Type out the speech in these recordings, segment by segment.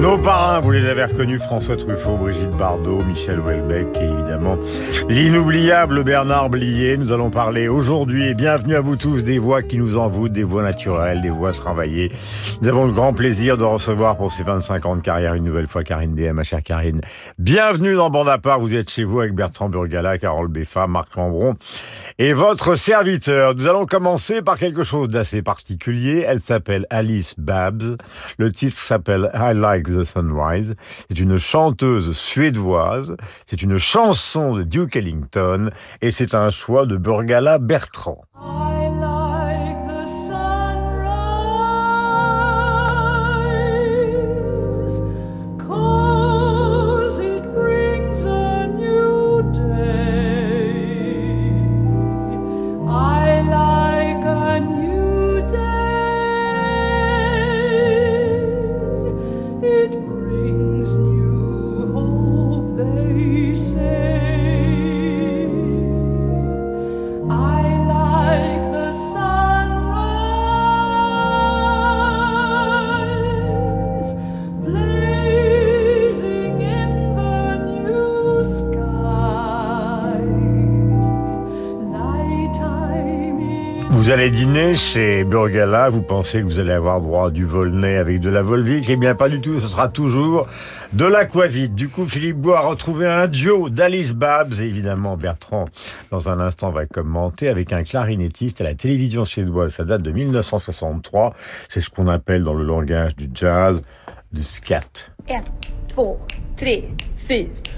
Nos parrains, vous les avez reconnus, François Truffaut, Brigitte Bardot, Michel Houellebecq et évidemment l'inoubliable Bernard Blier. Nous allons parler aujourd'hui et bienvenue à vous tous des voix qui nous envoûtent, des voix naturelles, des voix travaillées. Nous avons le grand plaisir de recevoir pour ces 25 ans de carrière une nouvelle fois Karine DM, ma chère Karine. Bienvenue dans Bande à part, vous êtes chez vous avec Bertrand Burgala, Carole Beffa, Marc Lambron et votre serviteur. Nous allons commencer par quelque chose d'assez particulier. Elle s'appelle Alice Babs. Le titre s'appelle I Like the Sunrise. C'est une chanteuse suédoise. C'est une chanson de Duke Ellington et c'est un choix de Burgala Bertrand. Vous allez dîner chez Burgala, vous pensez que vous allez avoir droit à du Volnay avec de la Volvic, eh bien pas du tout, ce sera toujours de l'aquavite. Du coup, Philippe Bois a retrouvé un duo d'Alice Babs et évidemment Bertrand, dans un instant, va commenter avec un clarinettiste à la télévision suédoise. Ça date de 1963, c'est ce qu'on appelle dans le langage du jazz du scat. 1, 2, 3, 4.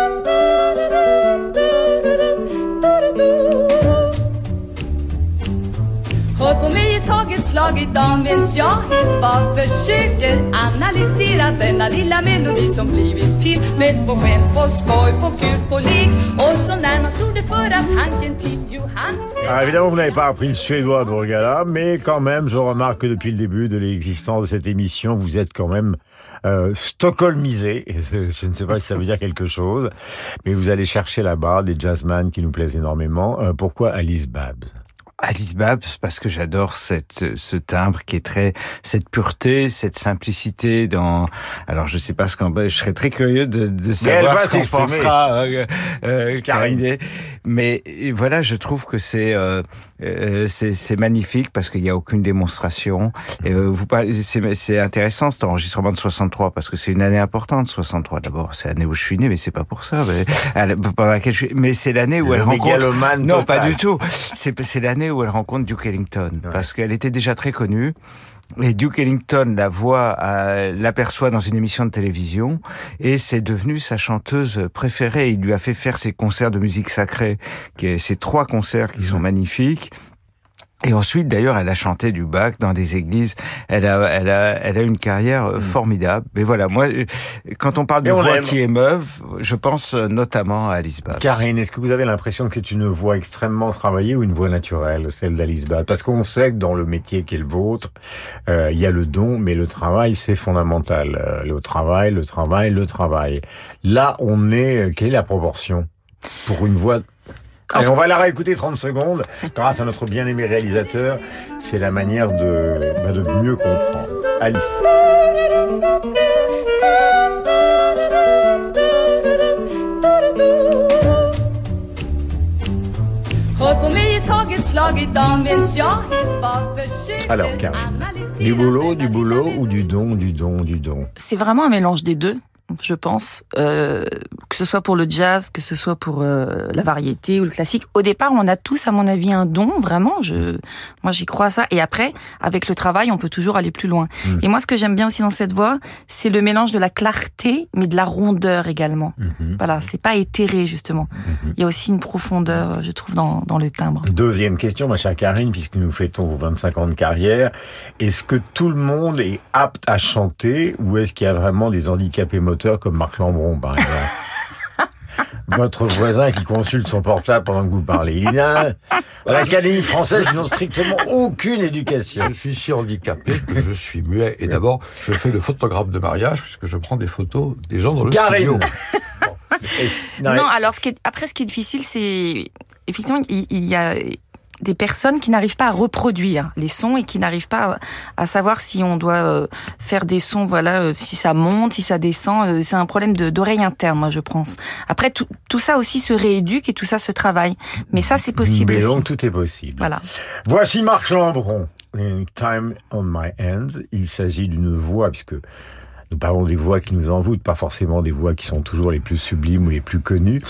Alors évidemment, vous n'avez pas appris le suédois, Burgala, mais quand même, je remarque que depuis le début de l'existence de cette émission, vous êtes quand même euh, stockholmisé. Je ne sais pas si ça veut dire quelque chose, mais vous allez chercher là-bas des jazzman qui nous plaisent énormément. Euh, pourquoi Alice Babs? Alice Babs, parce que j'adore cette, ce timbre qui est très, cette pureté, cette simplicité dans, alors je sais pas ce qu'en, je serais très curieux de, de savoir ce qu'on pensera, euh, euh, Karine. Mais voilà, je trouve que c'est, euh, euh, c'est, magnifique parce qu'il n'y a aucune démonstration. Et, euh, vous parlez, c'est, intéressant cet enregistrement de 63 parce que c'est une année importante, 63. D'abord, c'est l'année où je suis né, mais c'est pas pour ça. Mais, pendant laquelle je suis- mais c'est l'année où Le elle rencontre. Non, total. pas du tout. C'est c'est l'année où elle rencontre Duke Ellington parce qu'elle était déjà très connue. Et Duke Ellington la voit, euh, l'aperçoit dans une émission de télévision et c'est devenu sa chanteuse préférée. Il lui a fait faire ses concerts de musique sacrée, qui est ces trois concerts qui sont magnifiques. Et ensuite, d'ailleurs, elle a chanté du Bach dans des églises. Elle a, elle a, elle a une carrière euh, formidable. Mais voilà, moi, euh, quand on parle de voix qui émeuvent, je pense euh, notamment à Alice Babs. Karine, est-ce que vous avez l'impression que c'est une voix extrêmement travaillée ou une voix naturelle, celle d'Alice Babs? Parce qu'on sait que dans le métier qui est le vôtre, euh, il y a le don, mais le travail, c'est fondamental. Le travail, le travail, le travail. Là, on est... Quelle est la proportion pour une voix... Allez, on va la réécouter 30 secondes grâce à notre bien-aimé réalisateur. C'est la manière de, bah, de mieux comprendre. Alice. Alors, Karine, Du boulot, du boulot ou du don, du don, du don? C'est vraiment un mélange des deux. Je pense, euh, que ce soit pour le jazz, que ce soit pour euh, la variété ou le classique. Au départ, on a tous, à mon avis, un don, vraiment. Je, moi, j'y crois à ça. Et après, avec le travail, on peut toujours aller plus loin. Mm. Et moi, ce que j'aime bien aussi dans cette voix, c'est le mélange de la clarté, mais de la rondeur également. Mhm. Voilà, c'est pas éthéré justement. Mhm. Il y a aussi une profondeur, je trouve, dans, dans le timbre. Deuxième question, ma chère Karine, puisque nous fêtons vos 25 ans de carrière. Est-ce que tout le monde est apte à chanter ou est-ce qu'il y a vraiment des handicapés moteurs comme Marc Lambron, par exemple Votre voisin qui consulte son portable pendant que vous parlez. Il a l'Académie française, ils n'ont strictement aucune éducation. Je suis si handicapé que je suis muet. Et d'abord, je fais le photographe de mariage puisque je prends des photos des gens dans le Karine studio. Non, non, alors ce qui est, après, ce qui est difficile, c'est effectivement, il, il y a des personnes qui n'arrivent pas à reproduire les sons et qui n'arrivent pas à, à savoir si on doit euh, faire des sons, voilà, euh, si ça monte, si ça descend. euh, C'est un problème d'oreille interne, moi, je pense. Après, tout, tout ça aussi se rééduque et tout ça se travaille. Mais ça, c'est possible Mais donc tout est possible. Voilà. Voici Marc Lambron. Time on My Hands. Il s'agit d'une voix, puisque nous parlons des voix qui nous envoûtent, pas forcément des voix qui sont toujours les plus sublimes ou les plus connues.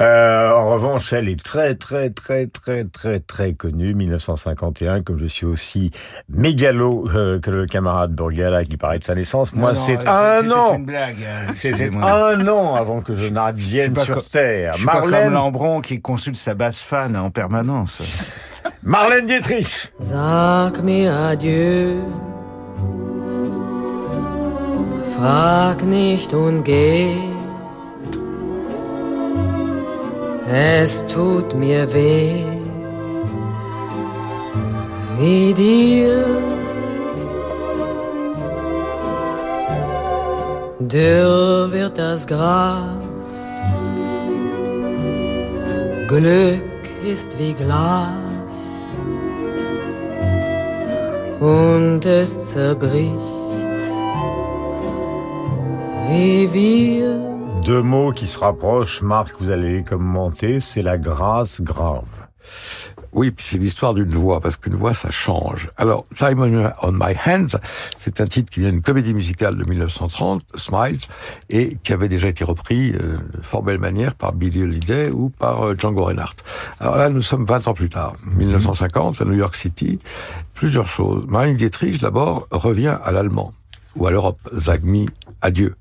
Euh, en revanche, elle est très, très, très, très, très, très connue. 1951, comme je suis aussi mégalo euh, que le camarade Burgala qui paraît de sa naissance. Moi, c'est un an. une blague. hein, C'était un an avant que je n'advienne sur Terre. Je suis pas comme Marlène, Lambron qui consulte sa basse fan en permanence. Marlène Dietrich. Sag mir adieu. Frag nicht und geh. Es tut mir weh. Wie dir. Dürr wird das Gras. Glück ist wie Glas und es zerbricht. Deux mots qui se rapprochent, Marc, vous allez les commenter, c'est la grâce grave. Oui, puis c'est l'histoire d'une voix, parce qu'une voix, ça change. Alors, Time on My Hands, c'est un titre qui vient d'une comédie musicale de 1930, Smiles, et qui avait déjà été repris euh, de fort belle manière par Billy Holiday ou par euh, Django Reinhardt. Alors là, nous sommes 20 ans plus tard, 1950, à New York City. Plusieurs choses. Marlene Dietrich, d'abord, revient à l'allemand ou à l'Europe. Zagmi, adieu.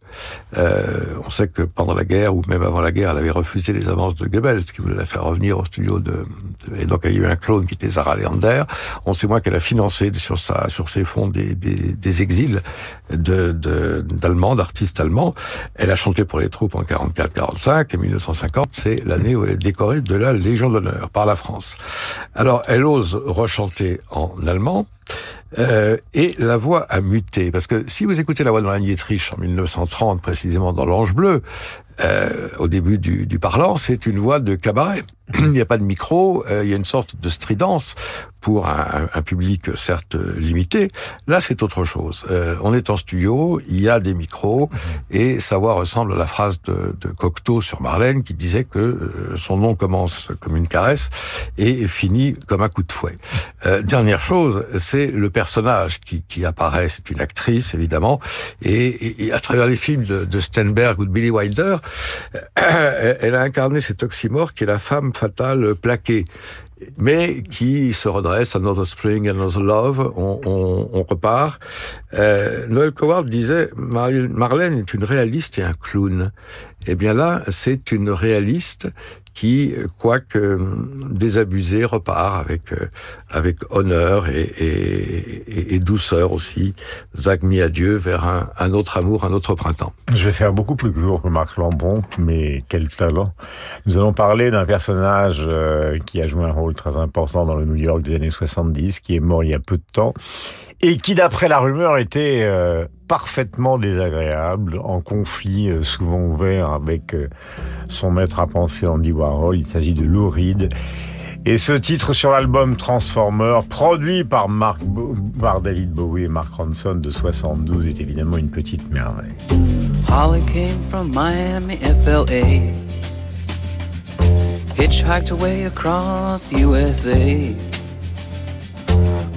Euh, on sait que pendant la guerre, ou même avant la guerre, elle avait refusé les avances de Goebbels, qui voulait la faire revenir au studio de... Et donc, il y a eu un clone qui était Zara Leander. On sait moins qu'elle a financé sur, sa, sur ses fonds des, des, des exils de, de, d'Allemands, d'artistes allemands. Elle a chanté pour les troupes en 44-45, et 1950, c'est l'année où elle est décorée de la Légion d'honneur par la France. Alors, elle ose rechanter en allemand, euh, et la voix a muté. Parce que si vous écoutez la voix de Marlène Dietrich en 1930, précisément dans l'Ange Bleu, euh, au début du, du parlant, c'est une voix de cabaret. Il n'y a pas de micro, euh, il y a une sorte de stridence pour un, public certes limité. Là, c'est autre chose. Euh, on est en studio, il y a des micros, et sa voix ressemble à la phrase de, de Cocteau sur Marlène qui disait que euh, son nom commence comme une caresse et finit comme un coup de fouet. Dernière chose, c'est le personnage qui, qui apparaît. C'est une actrice, évidemment, et, et- et à travers les films de, de Stenberg ou de Billy Wilder, elle a incarné cet oxymore qui est la femme fatale plaquée mais qui se redresse, Another Spring, Another Love, on, repart. Euh, Noël Coward disait, Marlène est une réaliste et un clown. Eh bien là, c'est une réaliste qui, quoique désabusée, repart avec euh, avec honneur et, et, et- douceur aussi. Zach mis à Dieu vers un, un autre amour, un autre printemps. Je vais faire beaucoup plus court que Marc Lambron, mais quel talent. Nous allons parler d'un personnage euh, qui a joué un rôle très important dans le New York des années 70, qui est mort il y a peu de temps, et qui, d'après la rumeur, était euh, parfaitement désagréable, en conflit euh, souvent ouvert avec euh, son maître à penser Andy Warhol. Il s'agit de Lou Reed. Et ce titre sur l'album Transformer, produit par, David Bowie et Mark Ronson de 72, est évidemment une petite merveille. Holly came from Miami, FLA. Hitchhiked away across USA.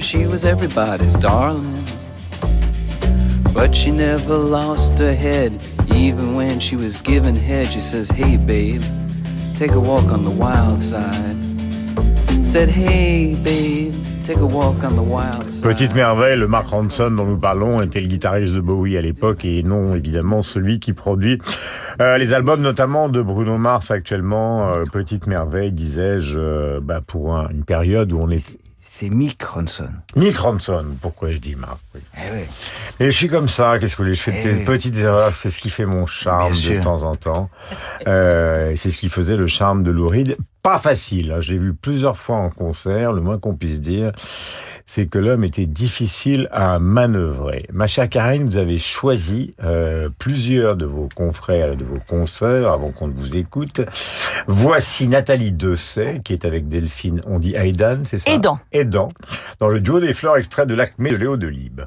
She was everybody's darling. But she never lost her head, even when she was given head. She says, Hey, babe, take a walk on the wild side. Said, Hey, babe. Petite merveille, le Mark Ronson dont nous parlons était le guitariste de Bowie à l'époque et non évidemment celui qui produit euh, les albums notamment de Bruno Mars actuellement. Euh, Petite merveille, disais-je, euh, bah, pour un- une période où on est... C'est Mick Ronson. Mick Ronson, pourquoi je dis oui. Eh oui. Et je suis comme ça, qu'est-ce que vous voulez, je fais Eh des oui. petites erreurs, c'est ce qui fait mon charme de temps en temps. Euh, c'est ce qui faisait le charme de Lou Reed. Pas facile, hein, j'ai vu plusieurs fois en concert, le moins qu'on puisse dire, c'est que l'homme était difficile à manœuvrer. Ma chère Karine, vous avez choisi euh, plusieurs de vos confrères et de vos consoeurs avant qu'on ne vous écoute. Voici Nathalie Dessay, qui est avec Delphine, on dit Aidan, c'est ça? Aidan. Aidan, dans le duo des fleurs extrait de l'Acmé de Léo Delibes.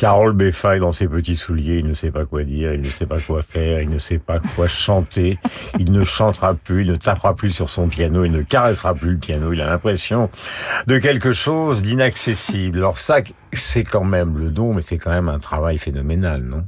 Carole Beffa est dans ses petits souliers, il ne sait pas quoi dire, il ne sait pas quoi faire, il ne sait pas quoi chanter, il ne chantera plus, il ne tapera plus sur son piano, il ne caressera plus le piano, il a l'impression de quelque chose d'inaccessible. Alors ça, c'est quand même le don, mais c'est quand même un travail phénoménal, non?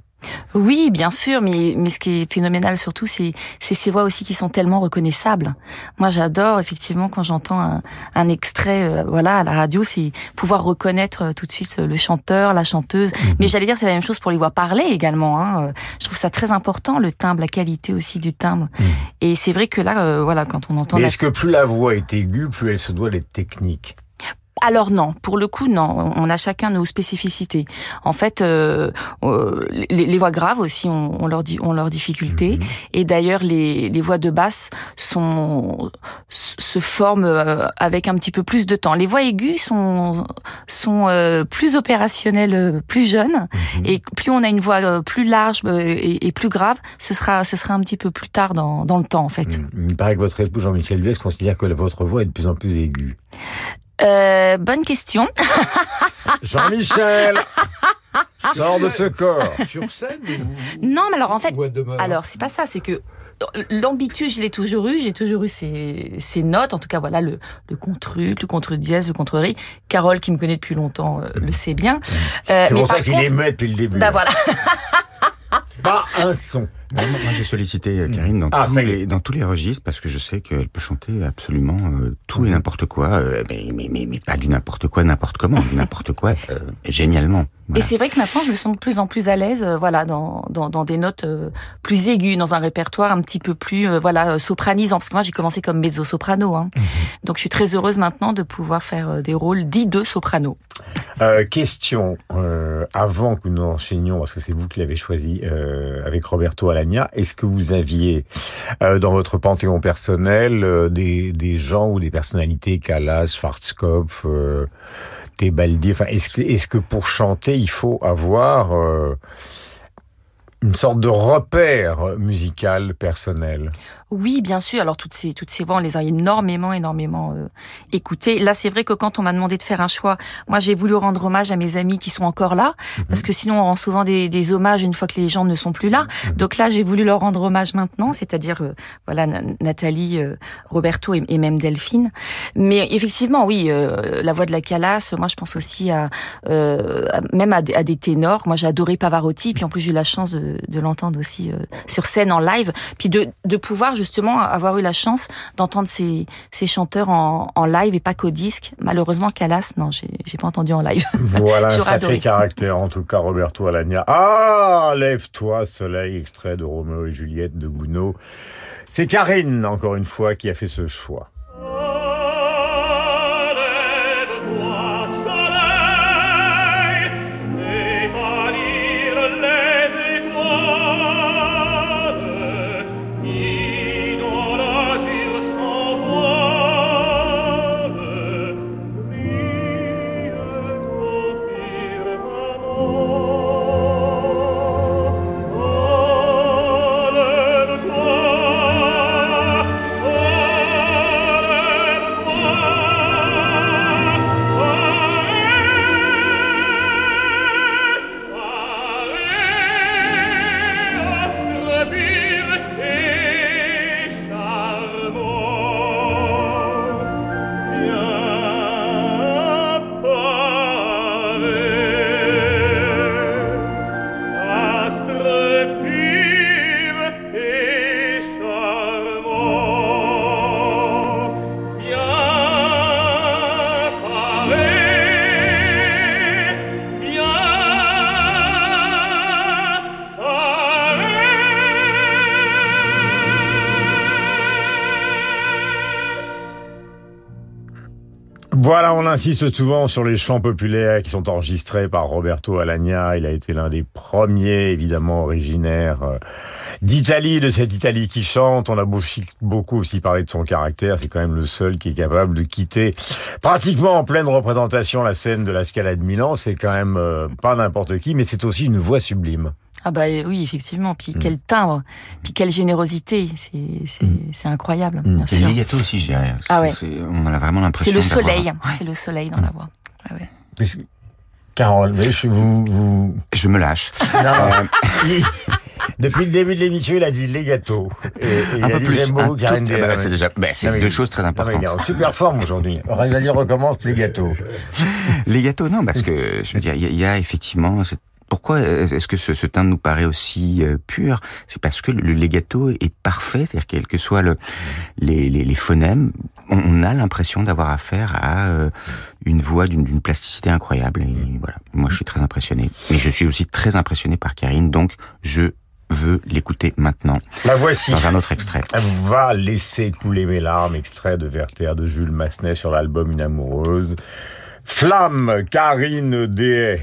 Oui, bien sûr, mais, mais ce qui est phénoménal surtout, c'est c'est ces voix aussi qui sont tellement reconnaissables. Moi, j'adore effectivement quand j'entends un, un extrait, euh, voilà, à la radio, c'est pouvoir reconnaître euh, tout de suite le chanteur, la chanteuse. Mais j'allais dire, c'est la même chose pour les voix parlées également. Hein. Euh, Je trouve ça très important, le timbre, la qualité aussi du timbre. Et c'est vrai que là, euh, voilà, quand on entend la est-ce que plus la voix est aiguë, plus elle se doit d'être technique? Alors non, pour le coup non. On a chacun nos spécificités. En fait, euh, euh, les, les voix graves aussi ont, ont leurs di- ont leurs difficultés. Et d'ailleurs, les, les voix de basse sont se forment euh, avec un petit peu plus de temps. Les voix aiguës sont sont euh, plus opérationnelles, plus jeunes. Et plus on a une voix plus large et, et plus grave, ce sera ce sera un petit peu plus tard dans dans le temps en fait. Il paraît que votre époux Jean-Michel Duès considère que votre voix est de plus en plus aiguë. Euh, bonne question. Jean-Michel Sors de ce corps Sur scène Non, mais alors en fait, alors c'est pas ça, c'est que l'ambitus, je l'ai toujours eu, j'ai toujours eu ces, ces notes, en tout cas voilà le, le contre-ut, le contre-dièse, le contre-ri. Carole, qui me connaît depuis longtemps, euh, le sait bien. Euh, C'est mais pour ça qu'il contre- est depuis le début. Bah voilà. Pas un son. Non, moi, j'ai sollicité euh, Karine dans, Ah, tous les, dans tous les registres parce que je sais qu'elle peut chanter absolument euh, tout et n'importe quoi, euh, mais, mais, mais, mais pas du n'importe quoi, n'importe comment, du n'importe quoi, euh, génialement. Et c'est vrai que maintenant, je me sens de plus en plus à l'aise, euh, voilà, dans, dans, dans des notes euh, plus aiguës, dans un répertoire un petit peu plus, euh, voilà, sopranisant. Parce que moi, j'ai commencé comme mezzo-soprano, hein. Donc, je suis très heureuse maintenant de pouvoir faire euh, des rôles dits de soprano. Euh, question. avant que nous enchaînions, parce que c'est vous qui l'avez choisi euh, avec Roberto Est-ce que vous aviez euh, dans votre panthéon personnel euh, des, gens ou des personnalités, Callas, Schwarzkopf, euh, Tebaldi, est-ce que, pour chanter, il faut avoir une sorte de repère musical personnel Oui, bien sûr. Alors toutes ces toutes ces voix, on les a énormément, énormément euh, écoutées. Là, c'est vrai que quand on m'a demandé de faire un choix, moi j'ai voulu rendre hommage à mes amis qui sont encore là, parce que sinon on rend souvent des, des hommages une fois que les gens ne sont plus là. Donc là, j'ai voulu leur rendre hommage maintenant, c'est-à-dire euh, voilà Na- Nathalie, euh, Roberto et, et même Delphine. Mais effectivement, oui, euh, la voix de la Calas. Moi, je pense aussi à, euh, à- même à, des- à des ténors. Moi, j'ai adoré Pavarotti, puis en plus j'ai eu la chance de, de l'entendre aussi euh, sur scène en live, puis de, de pouvoir justement avoir eu la chance d'entendre ces, ces chanteurs en, en live et pas qu'au disque. Malheureusement, Calas, non, j'ai pas entendu en live. Voilà un sacré adoré. caractère, en tout cas, Roberto Alagna. Ah, lève-toi, soleil, extrait de Roméo et Juliette de Gounod. C'est Karine, encore une fois, qui a fait ce choix. Insiste souvent sur les chants populaires qui sont enregistrés par Roberto Alagna. Il a été l'un des premiers, évidemment, originaires euh, d'Italie, de cette Italie qui chante. On a beaucoup aussi parlé de son caractère. C'est quand même le seul qui est capable de quitter pratiquement en pleine représentation la scène de la Scala de Milan. C'est quand même euh, pas n'importe qui, mais c'est aussi une voix sublime. Ah bah oui, effectivement. Mm. Puis quel timbre, puis quelle générosité. C'est c'est c'est incroyable, bien C'est sûr. le legato aussi, je dirais. Ah ouais. C'est- c'est- On a vraiment C'est l'impression le d'avoir- soleil, c'est le soleil dans la voix. Ah ouais. Mais c'est- Carole, mais je, vous, vous... Je me lâche. Non, Euh, il- depuis le début de l'émission, il a dit les gâteaux. Et, et il Un a peu dit plus, j'aime beaucoup Karen ben, Dehaene. c'est déjà- ben, c'est mais- deux choses très non, importantes. Il est en super forme aujourd'hui. Vas-y, recommence les gâteaux. Les gâteaux, non, parce que je veux dire, il y, a- y a effectivement. cette- Pourquoi est-ce que ce, ce teint nous paraît aussi euh, pur? C'est parce que le legato est parfait, c'est-à-dire quel que soit le, les, les, les phonèmes, on, a l'impression d'avoir affaire à euh, une voix d'une plasticité incroyable. Et voilà, moi je suis très impressionné. Mais je suis aussi très impressionné par Karine, donc je veux l'écouter maintenant. La voici. Dans un autre extrait. Elle va laisser couler mes larmes, extrait de Werther de Jules Massenet sur l'album Une amoureuse. Flamme, Karine Dehaye.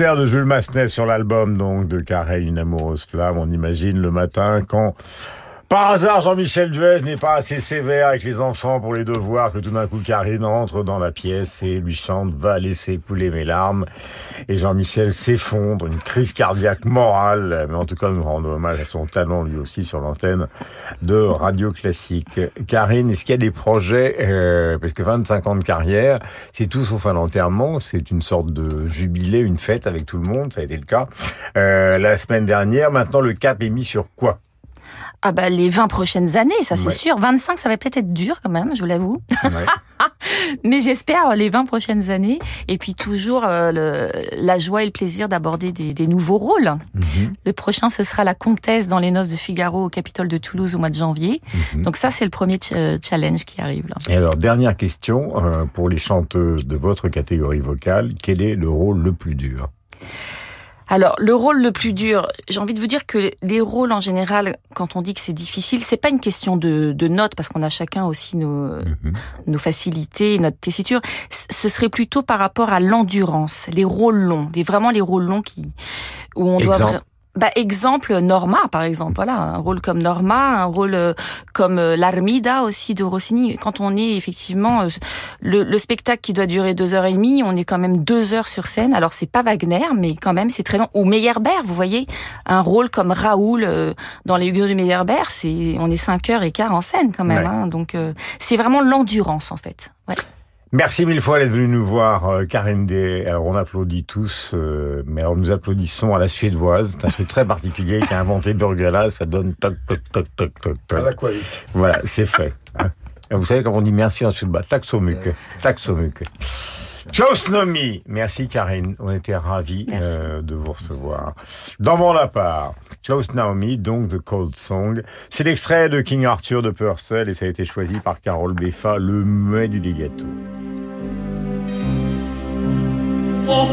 De Jules Massenet sur l'album donc de Carré, une amoureuse flamme. On imagine le matin quand par hasard, Jean-Michel Duez n'est pas assez sévère avec les enfants pour les devoirs que tout d'un coup Karine entre dans la pièce et lui chante Va laisser couler mes larmes. Et Jean-Michel s'effondre, une crise cardiaque morale, mais en tout cas nous rendons hommage à son talent lui aussi sur l'antenne de Radio Classique. Karine, est-ce qu'il y a des projets, euh, parce que 25 ans de carrière, c'est tout sauf un enterrement, c'est une sorte de jubilé, une fête avec tout le monde, ça a été le cas euh, la semaine dernière. Maintenant, le cap est mis sur quoi? Ah bah les 20 prochaines années, ça c'est Ouais. sûr. 25, ça va peut-être être dur quand même, je vous l'avoue. Ouais. Mais j'espère les 20 prochaines années. Et puis toujours euh, le- la joie et le plaisir d'aborder des, des nouveaux rôles. Mhm. Le prochain, ce sera la comtesse dans les noces de Figaro au Capitole de Toulouse au mois de janvier. Mhm. Donc ça, c'est le premier ch- euh, challenge qui arrive là. Et alors, dernière question, euh, pour les chanteuses de votre catégorie vocale, quel est le rôle le plus dur? Alors, le rôle le plus dur, j'ai envie de vous dire que les rôles en général, quand on dit que c'est difficile, c'est pas une question de, de notes parce qu'on a chacun aussi nos, nos facilités, notre tessiture. Ce serait plutôt par rapport à l'endurance, les rôles longs, les, vraiment les rôles longs qui où on doit. Exemple. Bah, exemple Norma par exemple. Voilà un rôle comme Norma un rôle euh, comme euh, l'Armida aussi de Rossini. Quand on est effectivement euh, le, le spectacle qui doit durer deux heures et demie on est quand même deux heures sur scène. Alors c'est pas Wagner mais quand même c'est très long. Ou Meyerbeer vous voyez un rôle comme Raoul euh, dans les Huguenots de Meyerbeer c'est on est cinq heures et quart en scène quand même Ouais. hein, donc euh, c'est vraiment l'endurance en fait. Ouais. Merci mille fois d'être venu nous voir, euh, Karine Day. Alors, on applaudit tous, euh, mais alors nous applaudissons à la suédoise. C'est un truc très particulier qu'a inventé Burgala. Ça donne toc, toc, toc, toc, toc, toc. À l'aquavite. Voilà, c'est fait. hein. Vous savez comment on dit merci en suédois Tack så mycket. Josnomi. Merci Karine, on était ravis euh, de vous recevoir. Dans mon appart, Joss Naomi, donc The Cold Song. C'est l'extrait de King Arthur de Purcell et ça a été choisi par Carole Beffa, le muet du legato. O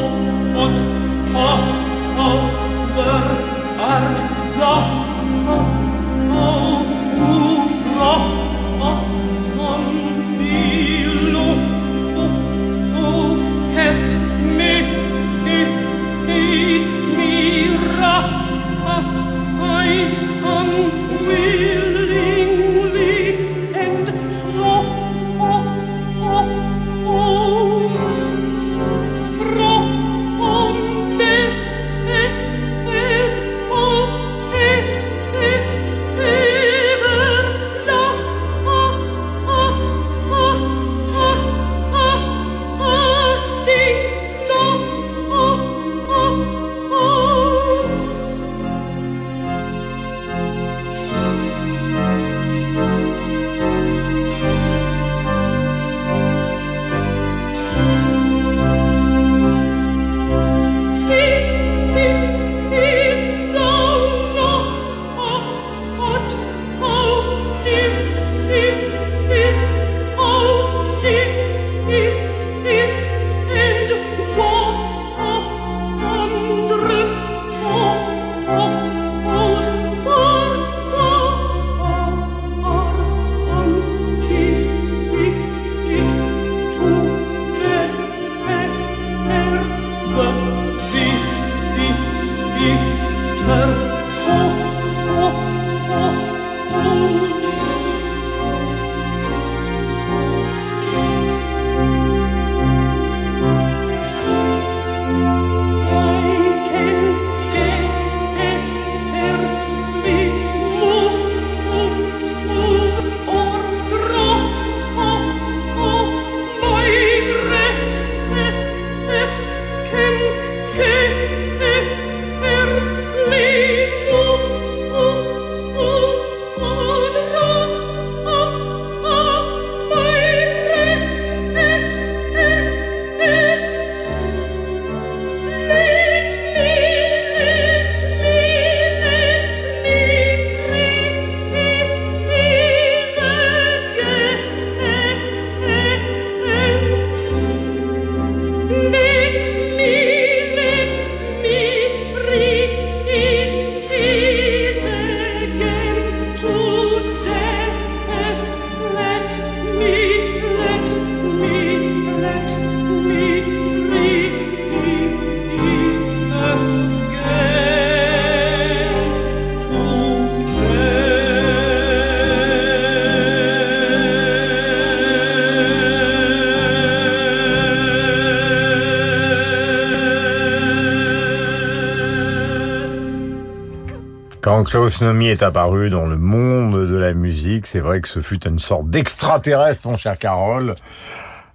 Klaus Nomi est apparu dans le monde de la musique, c'est vrai que ce fut une sorte d'extraterrestre, mon cher Carole.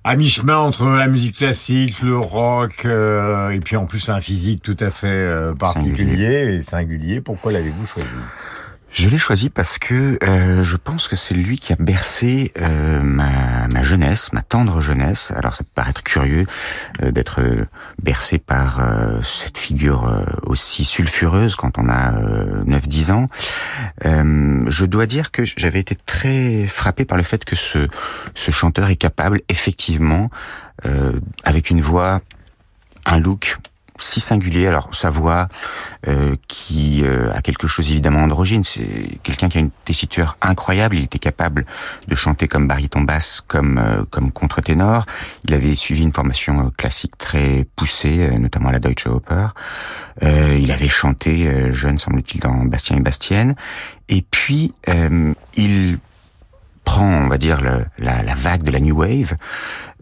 À mi-chemin entre la musique classique, le rock, euh, et puis en plus un physique tout à fait euh, particulier et singulier. Pourquoi l'avez-vous choisi? Je l'ai choisi parce que euh, je pense que c'est lui qui a bercé euh, ma, ma jeunesse, ma tendre jeunesse. Alors ça peut paraître curieux euh, d'être euh, bercé par euh, cette figure euh, aussi sulfureuse quand on a 9-10 ans. Euh, je dois dire que j'avais été très frappé par le fait que ce, ce chanteur est capable effectivement, euh, avec une voix, un look si singulier. Alors sa voix euh, qui euh, a quelque chose évidemment androgyne, c'est quelqu'un qui a une tessiture incroyable. Il était capable de chanter comme baryton basse, comme euh, comme contre-ténor. Il avait suivi une formation euh, classique très poussée, euh, notamment à la Deutsche Oper. Euh, il avait chanté euh, jeune, semble-t-il, dans Bastien et Bastienne. Et puis euh, il prend, on va dire, le- la, la vague de la new wave,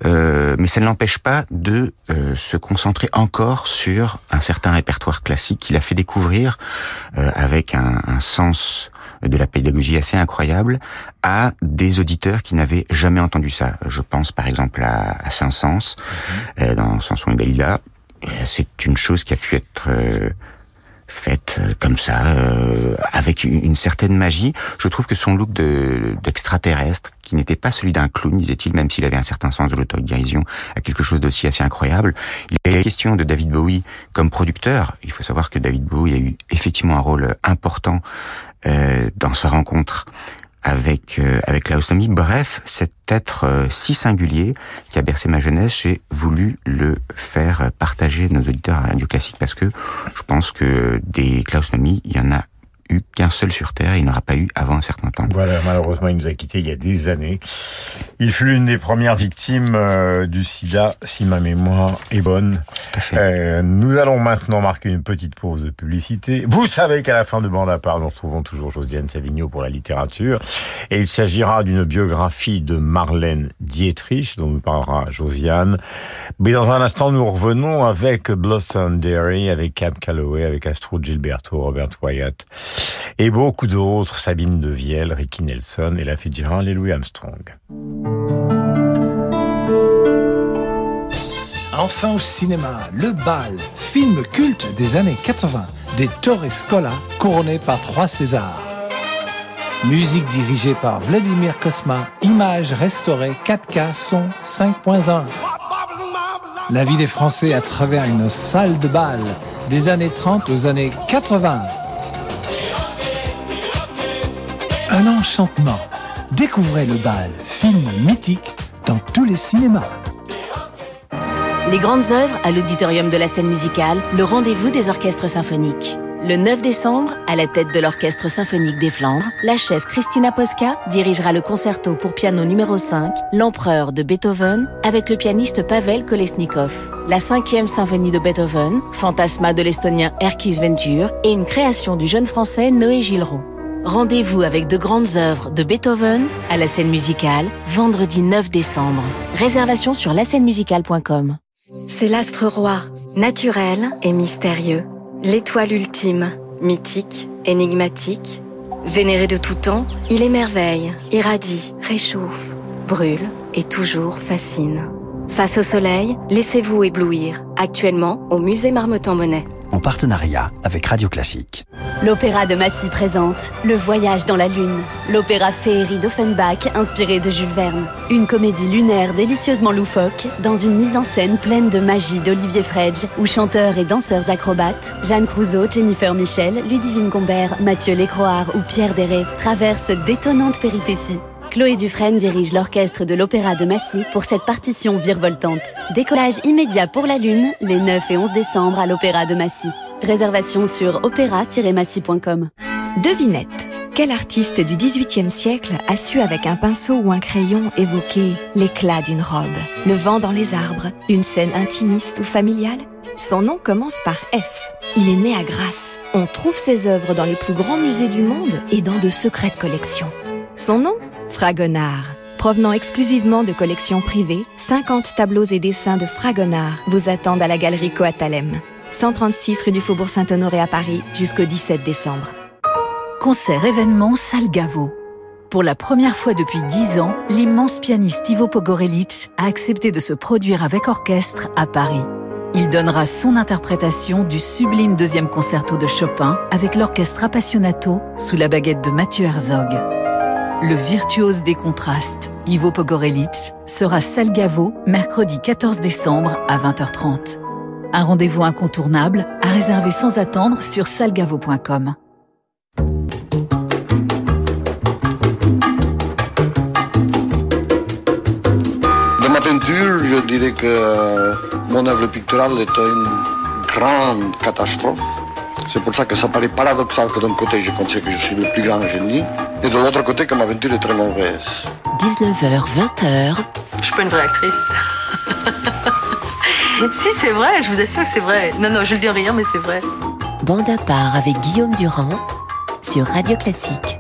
euh, mais ça ne l'empêche pas de euh, se concentrer encore sur un certain répertoire classique qu'il a fait découvrir euh, avec un, un sens de la pédagogie assez incroyable à des auditeurs qui n'avaient jamais entendu ça. Je pense par exemple à, à Saint-Saëns, euh, dans Samson et Dalila. Euh, C'est une chose qui a pu être euh, faite euh, comme ça, euh, avec une, certaine magie. Je trouve que son look de- d'extraterrestre, qui n'était pas celui d'un clown, disait-il, même s'il avait un certain sens de l'autodérision, a quelque chose d'aussi assez incroyable. Il est question de David Bowie comme producteur. Il faut savoir que David Bowie a eu effectivement un rôle important euh, dans sa rencontre avec euh, avec Klaus Nomi. Bref, cet être euh, si singulier qui a bercé ma jeunesse, j'ai voulu le faire partager nos auditeurs à Radio Classique parce que je pense que des Klaus Nomi, il y en a eu qu'un seul sur Terre, et il n'aura pas eu avant un certain temps. Voilà, malheureusement, il nous a quittés il y a des années. Il fut l'une des premières victimes euh, du sida, si ma mémoire est bonne. Euh, nous allons maintenant marquer une petite pause de publicité. Vous savez qu'à la fin de Bande à part, nous retrouvons toujours Josiane Savigno pour la littérature. Et il s'agira d'une biographie de Marlène Dietrich, dont nous parlera Josiane. Mais dans un instant, nous revenons avec Blossom Dairy, avec Cab Calloway, avec Astro Gilberto, Robert Wyatt et beaucoup d'autres, Sabine de Vielle, Ricky Nelson et la Fitzgerald et Louis Armstrong. Enfin au cinéma, Le Bal, film culte des années 80, des Torres Scola, couronné par trois Césars. Musique dirigée par Vladimir Kosma, images restaurées 4K, son 5.1. La vie des Français à travers une salle de bal, des années 30 aux années 80. Enchantement. Découvrez Le Bal, film mythique dans tous les cinémas. Les grandes œuvres à l'auditorium de la scène musicale, le rendez-vous des orchestres symphoniques. Le 9 décembre, à la tête de l'Orchestre symphonique des Flandres, la chef Christina Posca dirigera le concerto pour piano numéro 5, L'Empereur de Beethoven, avec le pianiste Pavel Kolesnikov. La cinquième symphonie de Beethoven, Fantasma de l'estonien Erkis Ventur, et une création du jeune français Noé Gilroy. Rendez-vous avec de grandes œuvres de Beethoven à la scène musicale, vendredi 9 décembre. Réservation sur lascènemusicale.com. C'est l'astre roi, naturel et mystérieux. L'étoile ultime, mythique, énigmatique. Vénéré de tout temps, il émerveille, irradie, réchauffe, brûle et toujours fascine. Face au soleil, laissez-vous éblouir. Actuellement au musée Marmottan-Monet. En partenariat avec Radio Classique. L'Opéra de Massy présente Le Voyage dans la Lune, l'opéra féerie d'Offenbach inspiré de Jules Verne. Une comédie lunaire délicieusement loufoque, dans une mise en scène pleine de magie d'Olivier Fredge, où chanteurs et danseurs acrobates, Jeanne Crouzeau, Jennifer Michel, Ludivine Gombert, Mathieu Lécroard ou Pierre Deret traversent d'étonnantes péripéties. Chloé Dufresne dirige l'orchestre de l'Opéra de Massy pour cette partition virevoltante. Décollage immédiat pour la Lune, les 9 et 11 décembre à l'Opéra de Massy. Réservation sur opéra-massy.com. Devinette. Quel artiste du XVIIIe siècle a su avec un pinceau ou un crayon évoquer l'éclat d'une robe, le vent dans les arbres, une scène intimiste ou familiale? Son nom commence par F. Il est né à Grasse. On trouve ses œuvres dans les plus grands musées du monde et dans de secrètes collections. Son nom? Fragonard. Provenant exclusivement de collections privées, 50 tableaux et dessins de Fragonard vous attendent à la galerie Coatalem. 136 rue du Faubourg Saint-Honoré à Paris jusqu'au 17 décembre. Concert événement Salle Gavo. Pour la première fois depuis dix ans, l'immense pianiste Ivo Pogorelic a accepté de se produire avec orchestre à Paris. Il donnera son interprétation du sublime deuxième concerto de Chopin avec l'orchestre Appassionato sous la baguette de Mathieu Herzog. Le virtuose des contrastes, Ivo Pogorelic, sera Salgavo mercredi 14 décembre à 20h30. Un rendez-vous incontournable à réserver sans attendre sur salgavo.com. De ma peinture, je dirais que mon œuvre picturale est une grande catastrophe. C'est pour ça que ça paraît paradoxal que d'un côté je pensais que je suis le plus grand génie et de l'autre côté que ma peinture est très mauvaise. 19h, 20h. Je suis pas une vraie actrice. si, c'est vrai, je vous assure que c'est vrai. Non, non, je le dis en rien, mais c'est vrai. Bande à part avec Guillaume Durand sur Radio Classique.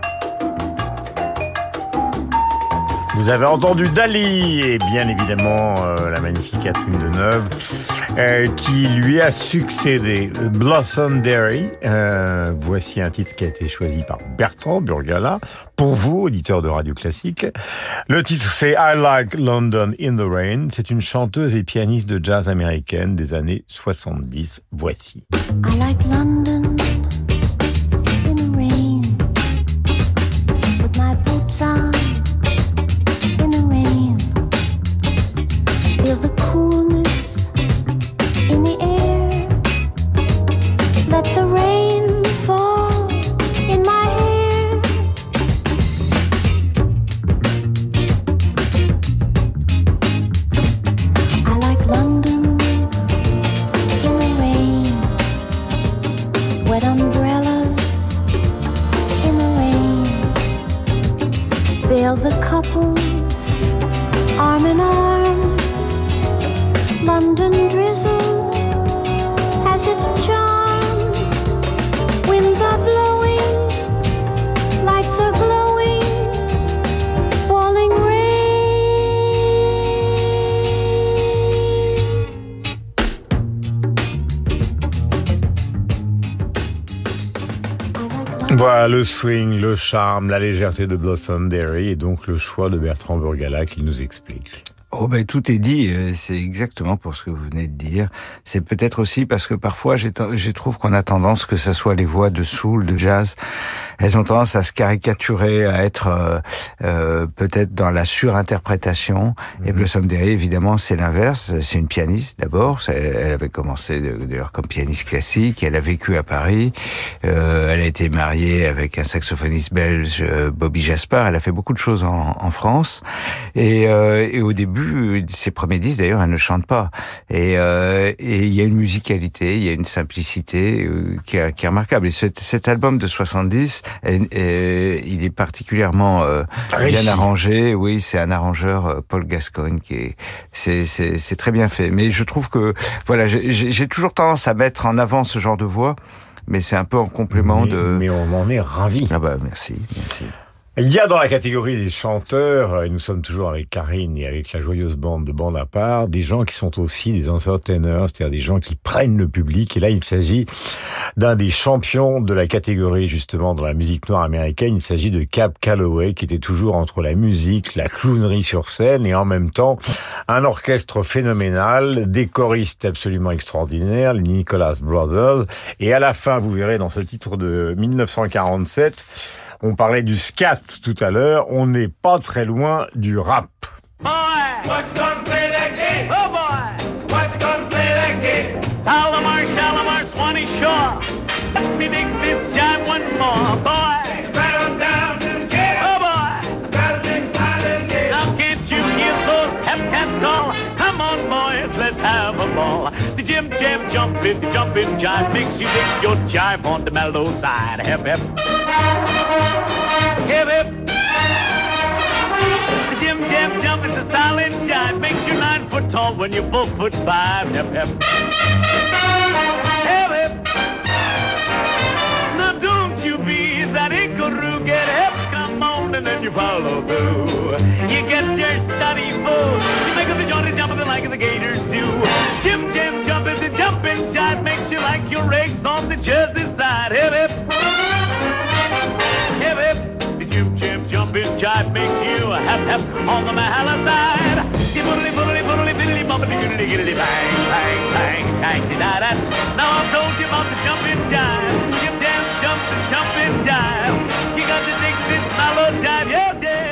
Vous avez entendu Dali et bien évidemment euh, la magnifique Catherine Deneuve euh, qui lui a succédé Blossom Dairy. Euh, voici un titre qui a été choisi par Bertrand Burgala pour vous, auditeurs de Radio Classique. Le titre c'est I Like London in the Rain. C'est une chanteuse et pianiste de jazz américaine des années 70. Voici. I like London le swing, le charme, la légèreté de Blossom Dairy et donc le choix de Bertrand Burgala qui nous explique. Oh ben tout est dit, euh, c'est exactement pour ce que vous venez de dire. C'est peut-être aussi parce que parfois j'ai je trouve qu'on a tendance que ça soit les voix de soul, de jazz, elles ont tendance à se caricaturer, à être euh, euh, peut-être dans la surinterprétation. Et Blossom Derry évidemment c'est l'inverse. C'est une pianiste d'abord. Elle avait commencé d'ailleurs comme pianiste classique. Elle a vécu à Paris. Euh, elle a été mariée avec un saxophoniste belge, euh, Bobby Jasper. Elle a fait beaucoup de choses en, en France. Et, euh, et au début, ses premiers disques, d'ailleurs, elle ne chante pas. Et euh, et il y a une musicalité, il y a une simplicité euh, qui, est, qui est remarquable. Et cet, cet album de 70, elle- euh, il est particulièrement euh, bien arrangé. Oui, c'est un arrangeur, euh, Paul Gascogne, qui est, c'est, c'est, c'est très bien fait. Mais je trouve que, voilà, j'ai, j'ai j'ai toujours tendance à mettre en avant ce genre de voix. Mais c'est un peu en complément Mais- de. mais on en est ravis. Ah bah merci, merci. Il y a dans la catégorie des chanteurs, euh, et nous sommes toujours avec Karine et avec la joyeuse bande de bande à part, des gens qui sont aussi des entertainers, c'est-à-dire des gens qui prennent le public. Et là, il s'agit d'un des champions de la catégorie, justement, dans la musique noire américaine. Il s'agit de Cap Calloway, qui était toujours entre la musique, la clownerie sur scène et en même temps un orchestre phénoménal, des choristes absolument extraordinaires, les Nicholas Brothers. Et à la fin, vous verrez dans ce titre de 1947, on parlait du scat tout à l'heure, on n'est pas très loin du rap. Jam jump it, the jumping jive makes you dig your jive on the mellow side. Hep hep. Hip hip. The Jim Jam jump is a silent jive. Makes you nine foot tall when you're four foot five. Hip hip. Hip hip. Now don't you be that ikaroo. Get hip, come on, and then you follow through. You get your study full. You make up the jaunty jump the like the gators do. Jim Jam a jumping jive. Makes you like your eggs on the Jersey side. Hip hip. jive makes you hep hep on the Mahala side. Diddly boodly boodly biddly bobbly giddly giddly bang bang bang bang da da. Now I've told you about the jumping jive. Jim dance, jump and jumping jive. You got to dig this mellow jive, yes yes.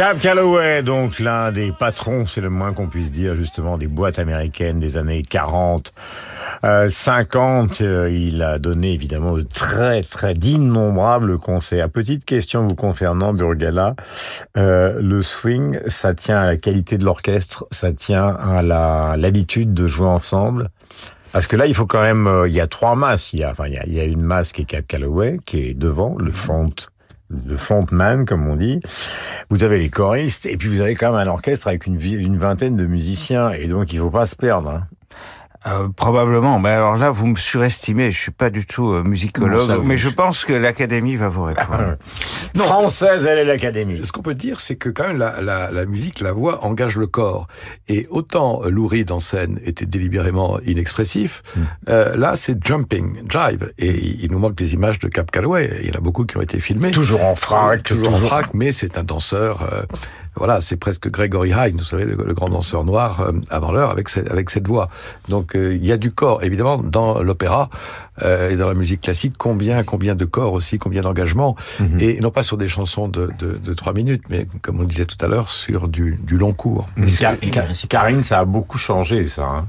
Cab Calloway, donc l'un des patrons, c'est le moins qu'on puisse dire, justement, des boîtes américaines des années 40, euh, 50. Euh, il a donné évidemment de très, très d'innombrables concerts. Petite question vous concernant, Burgala. Euh, le swing, ça tient à la qualité de l'orchestre, ça tient à l'habitude de jouer ensemble? Parce que là, il faut quand même, euh, il y a trois masses. Il y a, enfin, il y a, il y a une masse qui est Cab Calloway, qui est devant, le front le frontman, comme on dit. Vous avez les choristes, et puis vous avez quand même un orchestre avec une, une vingtaine de musiciens, et donc il faut pas se perdre. hein. Euh, probablement. Mais alors là, vous me surestimez. Je suis pas du tout euh, musicologue, Non, ça, oui. mais je pense que l'Académie va vous répondre. Française, elle est l'Académie. Ce qu'on peut dire, c'est que quand même la, la, la musique, la voix engage le corps. Et autant euh, Lou Reed en scène était délibérément inexpressif, euh, là c'est jumping, jive. Et il il nous manque des images de Cap Calloway. Il y en a beaucoup qui ont été filmées. Toujours en frac, toujours, en toujours- frac, mais c'est un danseur. Voilà, c'est presque Gregory Hines, vous savez, le, le grand danseur noir euh, avant l'heure, avec, cette- avec cette voix. Donc euh, il y a du corps, évidemment, dans l'opéra euh, et dans la musique classique. Combien, combien de corps aussi, combien d'engagement, et non pas sur des chansons de, de, de trois minutes, mais comme on le disait tout à l'heure, sur du, du long cours. Car- Car- Karine, ça a beaucoup changé, ça. hein.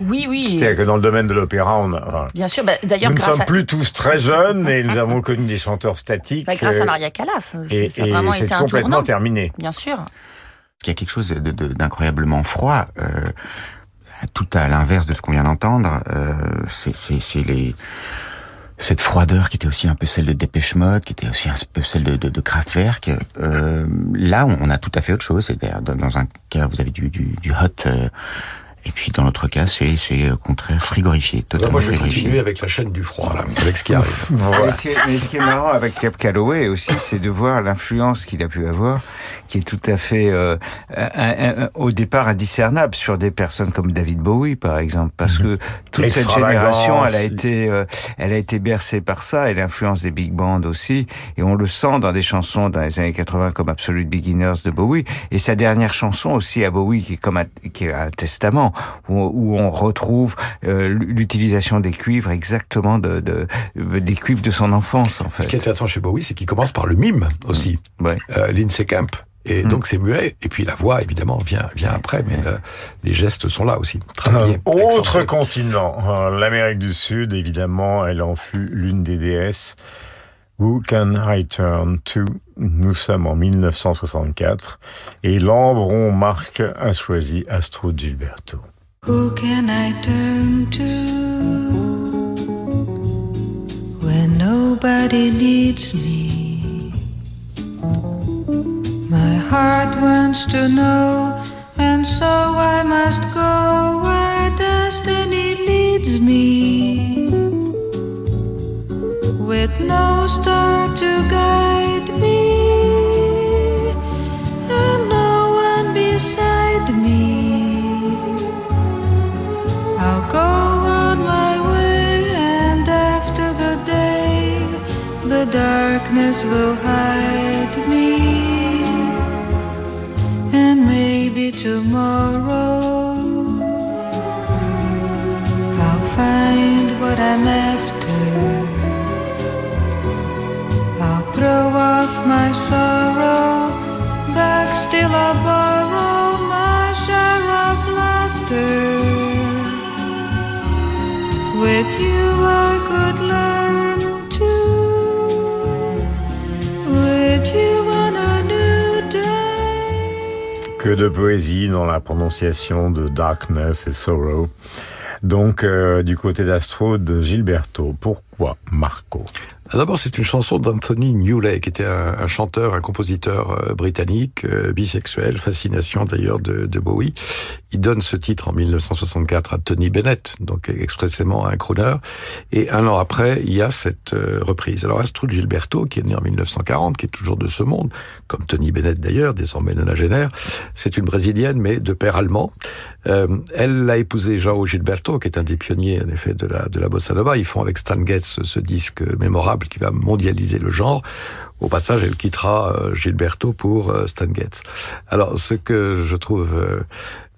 Oui, oui. C'est-à-dire que dans le domaine de l'opéra, on a... enfin, Bien sûr. bah, D'ailleurs, nous ne sommes à... plus tous très jeunes et nous avons connu des chanteurs statiques. bah, grâce à euh, Maria Callas, et- c'est- ça a et vraiment été un complètement tournant. terminé. Bien sûr. Il y a quelque chose de- de- d'incroyablement froid, euh, tout à l'inverse de ce qu'on vient d'entendre. Euh, c'est- c'est c'est les cette froideur qui était aussi un peu celle de Dépêche Mode, qui était aussi un peu celle de, de, de Kraftwerk. Euh, là, on a tout à fait autre chose. C'est-à-dire, dans, dans un cas, vous avez du, du, du hot, euh, et puis dans l'autre cas, c'est c'est au contraire frigorifié, totalement Moi, je vais frigorifié. continuer avec la chaîne du froid, là, avec ce qui arrive. Mais, ce qui est, mais ce qui est marrant avec Cap Calloway aussi, c'est de voir l'influence qu'il a pu avoir, qui est tout à fait, euh, un- un- un- au départ, indiscernable sur des personnes comme David Bowie, par exemple, parce que toute cette génération, elle a été, euh, elle a été bercée par ça et l'influence des big bands aussi, et on le sent dans des chansons dans les années 80 comme Absolute Beginners de Bowie, et sa dernière chanson aussi à Bowie qui est comme un, qui est un testament où, où on retrouve euh, l'utilisation des cuivres exactement de, de des cuivres de son enfance en fait. Ce qui est intéressant chez Bowie, c'est qu'il commence par le mime aussi. Ouais. Euh, Lindsay Camp. Et donc c'est muet. Et puis la voix, évidemment, vient, vient après. Mais le- les gestes sont là aussi. Travaillés. Autre continent, euh, l'Amérique du Sud, évidemment, elle en fut l'une des déesses. Who can I turn to? Nous sommes en 1964 et l'Ambron Marc a choisi Astro Gilberto. Who can I turn to when nobody needs me? My heart wants to know, and so I must go where destiny leads me? With no star to guide me, darkness will hide me. And maybe tomorrow, I'll find what I'm after. I'll throw off my sorrow, back still I'll borrow my share of laughter. With you I could learn Que de poésie dans la prononciation de Darkness et Sorrow. Donc, euh, du côté d'Astro de Gilberto. Pourquoi Marco? D'abord, c'est une chanson d'Anthony Newley, qui était un, chanteur, un compositeur euh, britannique, euh, bisexuel, fascination d'ailleurs de, Bowie. Il donne ce titre en 1964 à Tony Bennett, donc expressément un crooner. Et un an après, il y a cette euh, reprise. Alors Astrud Gilberto, qui est né en 1940, qui est toujours de ce monde, comme Tony Bennett d'ailleurs, désormais nonagénaire, c'est une brésilienne, mais de père allemand. Elle a épousé João Gilberto, qui est un des pionniers en effet de la, de la bossa nova. Ils font avec Stan Getz ce disque mémorable qui va mondialiser le genre. Au passage, elle quittera euh, Gilberto pour euh, Stan Getz. Alors, ce que je trouve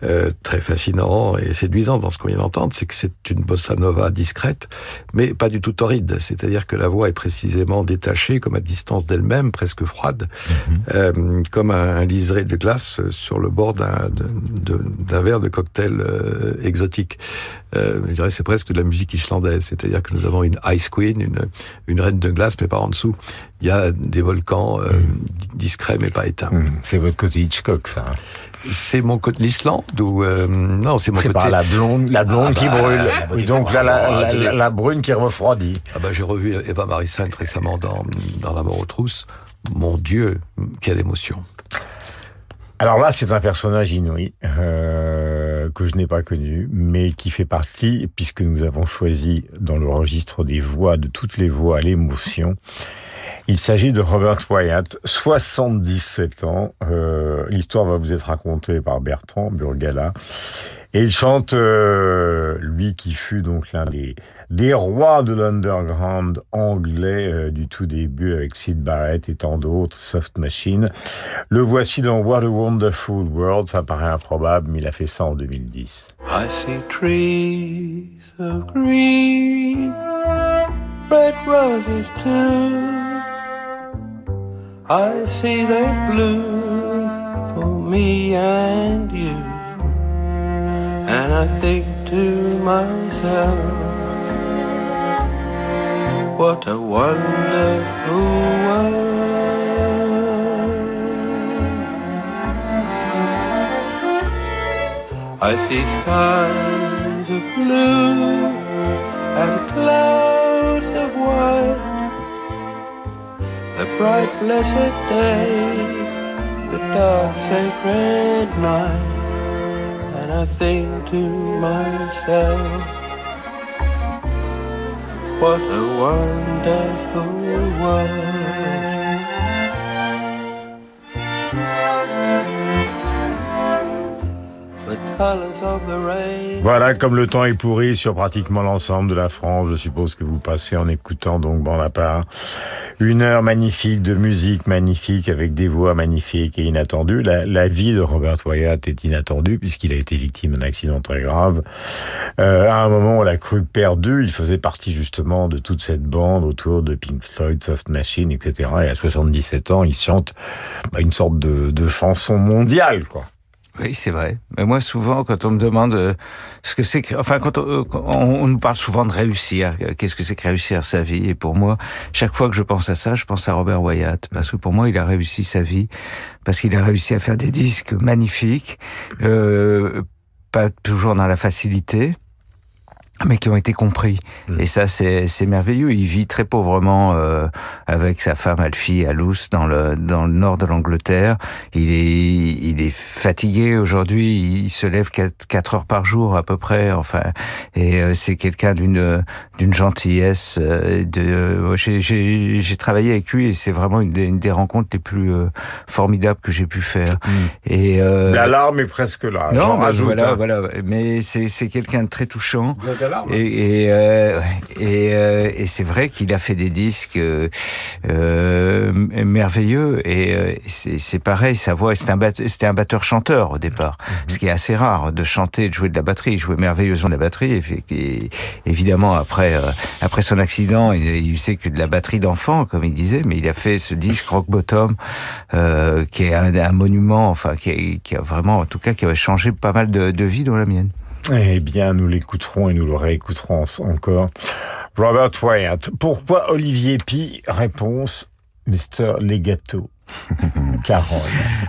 euh, très fascinant et séduisant dans ce qu'on vient d'entendre, c'est que c'est une bossa nova discrète, mais pas du tout torride. C'est-à-dire que la voix est précisément détachée, comme à distance d'elle-même, presque froide, euh, comme un, un liseré de glace sur le bord d'un verre de cocktail euh, exotique. Euh, je dirais c'est presque de la musique islandaise. C'est-à-dire que nous avons une Ice Queen, une, une reine de glace, mais par en dessous, il y a des volcans euh, di- discrets mais pas éteints. C'est votre côté Hitchcock, ça. hein. C'est mon côté l'Islande ou euh, non, c'est mon côté pas la blonde, la blonde Ah qui bah, brûle. la donc brûle. là, la, Ah, la- tu- la- brune qui refroidit. Ah bah, j'ai revu Eva Marie Sainte récemment dans, dans La mort aux trousses. Mon Dieu, quelle émotion. Alors là, c'est un personnage inouï euh, que je n'ai pas connu, mais qui fait partie, puisque nous avons choisi dans le registre des voix, de toutes les voix l'émotion. Il s'agit de Robert Wyatt, 77 ans. Euh, L'histoire va vous être racontée par Bertrand Burgala. Et il chante, euh, lui qui fut donc l'un des, rois de l'underground anglais euh, du tout début avec Sid Barrett et tant d'autres, Soft Machine. Le voici dans What a Wonderful World, ça paraît improbable, mais il a fait ça en 2010. I see. I see them bloom for me and you. And I think to myself, what a wonderful world. I see skies of blue and clouds of white. The bright blessed day, the dark sacred night. And I think to myself, what a wonderful world. Voilà, comme le temps est pourri sur pratiquement l'ensemble de la France, je suppose que vous passez en écoutant donc bon la part une heure magnifique de musique magnifique avec des voix magnifiques et inattendues. La, vie de Robert Wyatt est inattendue puisqu'il a été victime d'un accident très grave. Euh, à un moment, on l'a cru perdu. Il faisait partie justement de toute cette bande autour de Pink Floyd, Soft Machine, etc. Et à 77 ans, il chante bah, une sorte de, de chanson mondiale, quoi. Oui, c'est vrai. Mais moi, souvent, quand on me demande euh, ce que c'est enfin, quand on, euh, quand on- on nous parle souvent de réussir, euh, qu'est-ce que c'est que réussir sa vie? Et pour moi, chaque fois que je pense à ça, je pense à Robert Wyatt, parce que pour moi, il a réussi sa vie, parce qu'il a réussi à faire des disques magnifiques, euh, pas toujours dans la facilité mais qui ont été compris. Et ça, c'est c'est merveilleux. Il vit très pauvrement euh, avec sa femme Alfie à Luce dans le dans le nord de l'Angleterre. Il est il est fatigué aujourd'hui. Il se lève quatre, quatre heures par jour à peu près. Enfin, et euh, c'est quelqu'un d'une d'une gentillesse. euh, de euh, j'ai j'ai j'ai travaillé avec lui et c'est vraiment une des, une des rencontres les plus euh, formidables que j'ai pu faire. Et euh, La larme est presque là. non, voilà, hein. voilà. Mais c'est c'est quelqu'un de très touchant. Et et euh, et, euh, et c'est vrai qu'il a fait des disques euh, euh, merveilleux. Et euh, c'est pareil, sa voix. C'était un c'était un batteur chanteur au départ, ce qui est assez rare de chanter, de jouer de la batterie. Il jouait merveilleusement de la batterie. Et, évidemment après euh, après son accident, il, il sait que de la batterie d'enfant, comme il disait. Mais il a fait ce disque Rock Bottom, euh, qui est un, un monument, enfin qui a, qui a vraiment, en tout cas, qui a changé pas mal de, de vie dans la mienne. Eh bien, nous l'écouterons et nous le réécouterons en- encore. Robert Wyatt. Pourquoi Olivier Pi Réponse, Mr. Legato? Carole.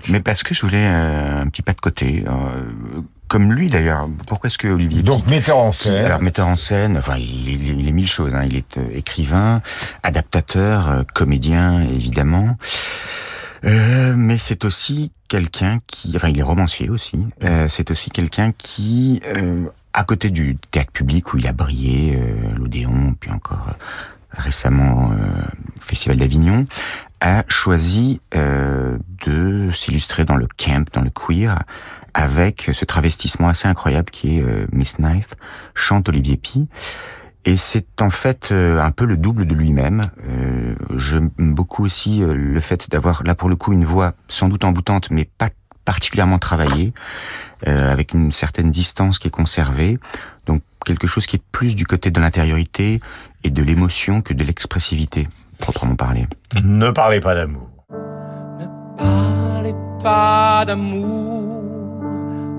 Mais parce que je voulais euh, un petit pas de côté. euh, comme lui d'ailleurs. Pourquoi est-ce que Olivier Donc, metteur en qui- scène. Alors metteur en scène. Enfin, il, il- il est mille choses. hein. Il est euh, écrivain, adaptateur, euh, comédien évidemment. Euh, mais c'est aussi quelqu'un qui, enfin, il est romancier aussi. Euh, c'est aussi quelqu'un qui, euh, à côté du théâtre public où il a brillé, euh, l'Odéon, puis encore euh, récemment euh, au Festival d'Avignon, a choisi de s'illustrer dans le camp, dans le queer, avec ce travestissement assez incroyable qui est Miss Knife, chante Olivier Py. Et c'est en fait euh, un peu le double de lui-même. Euh, J'aime beaucoup aussi euh, le fait d'avoir là pour le coup une voix sans doute envoûtante, mais pas particulièrement travaillée, euh, avec une certaine distance qui est conservée. Donc quelque chose qui est plus du côté de l'intériorité et de l'émotion que de l'expressivité, proprement parlé. Ne parlez pas d'amour. Parlez pas d'amour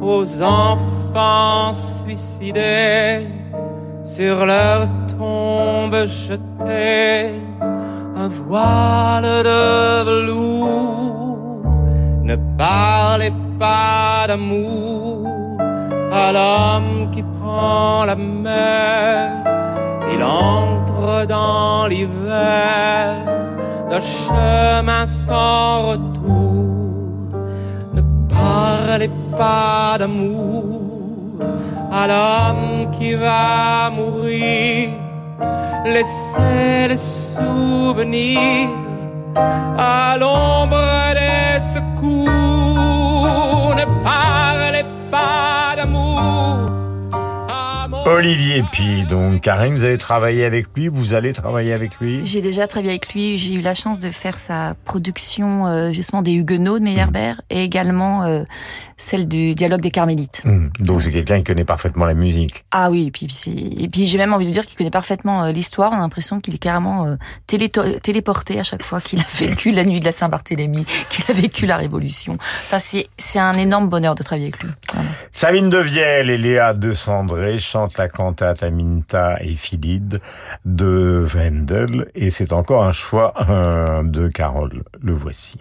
aux enfants suicidés sur leur tombe jetée un voile de velours. Ne parlez pas d'amour à l'homme qui prend la mer. Il entre dans l'hiver d'un chemin sans retour. Ne parlez pas d'amour à l'homme qui va mourir. Laissez les souvenirs à l'ombre des secours. Ne parlez pas d'amour. Olivier Pi, donc Karine, vous avez travaillé avec lui, vous allez travailler avec lui? J'ai déjà travaillé avec lui. J'ai eu la chance de faire sa production euh, justement des Huguenots de Meyerbeer et également euh, celle du dialogue des Carmélites. Hum, Donc c'est quelqu'un qui connaît parfaitement la musique. Ah oui, et puis, et puis j'ai même envie de dire qu'il connaît parfaitement euh, l'histoire. On a l'impression qu'il est carrément euh, télé- téléporté à chaque fois qu'il a vécu la nuit de la Saint-Barthélemy, qu'il a vécu la Révolution. Enfin, c'est un énorme bonheur de travailler avec lui. vraiment. Sabine de Vielle et Léa de Sandré chantent la cantate Aminta et Philide de Wendel et c'est encore un choix euh, de Carole. Le voici.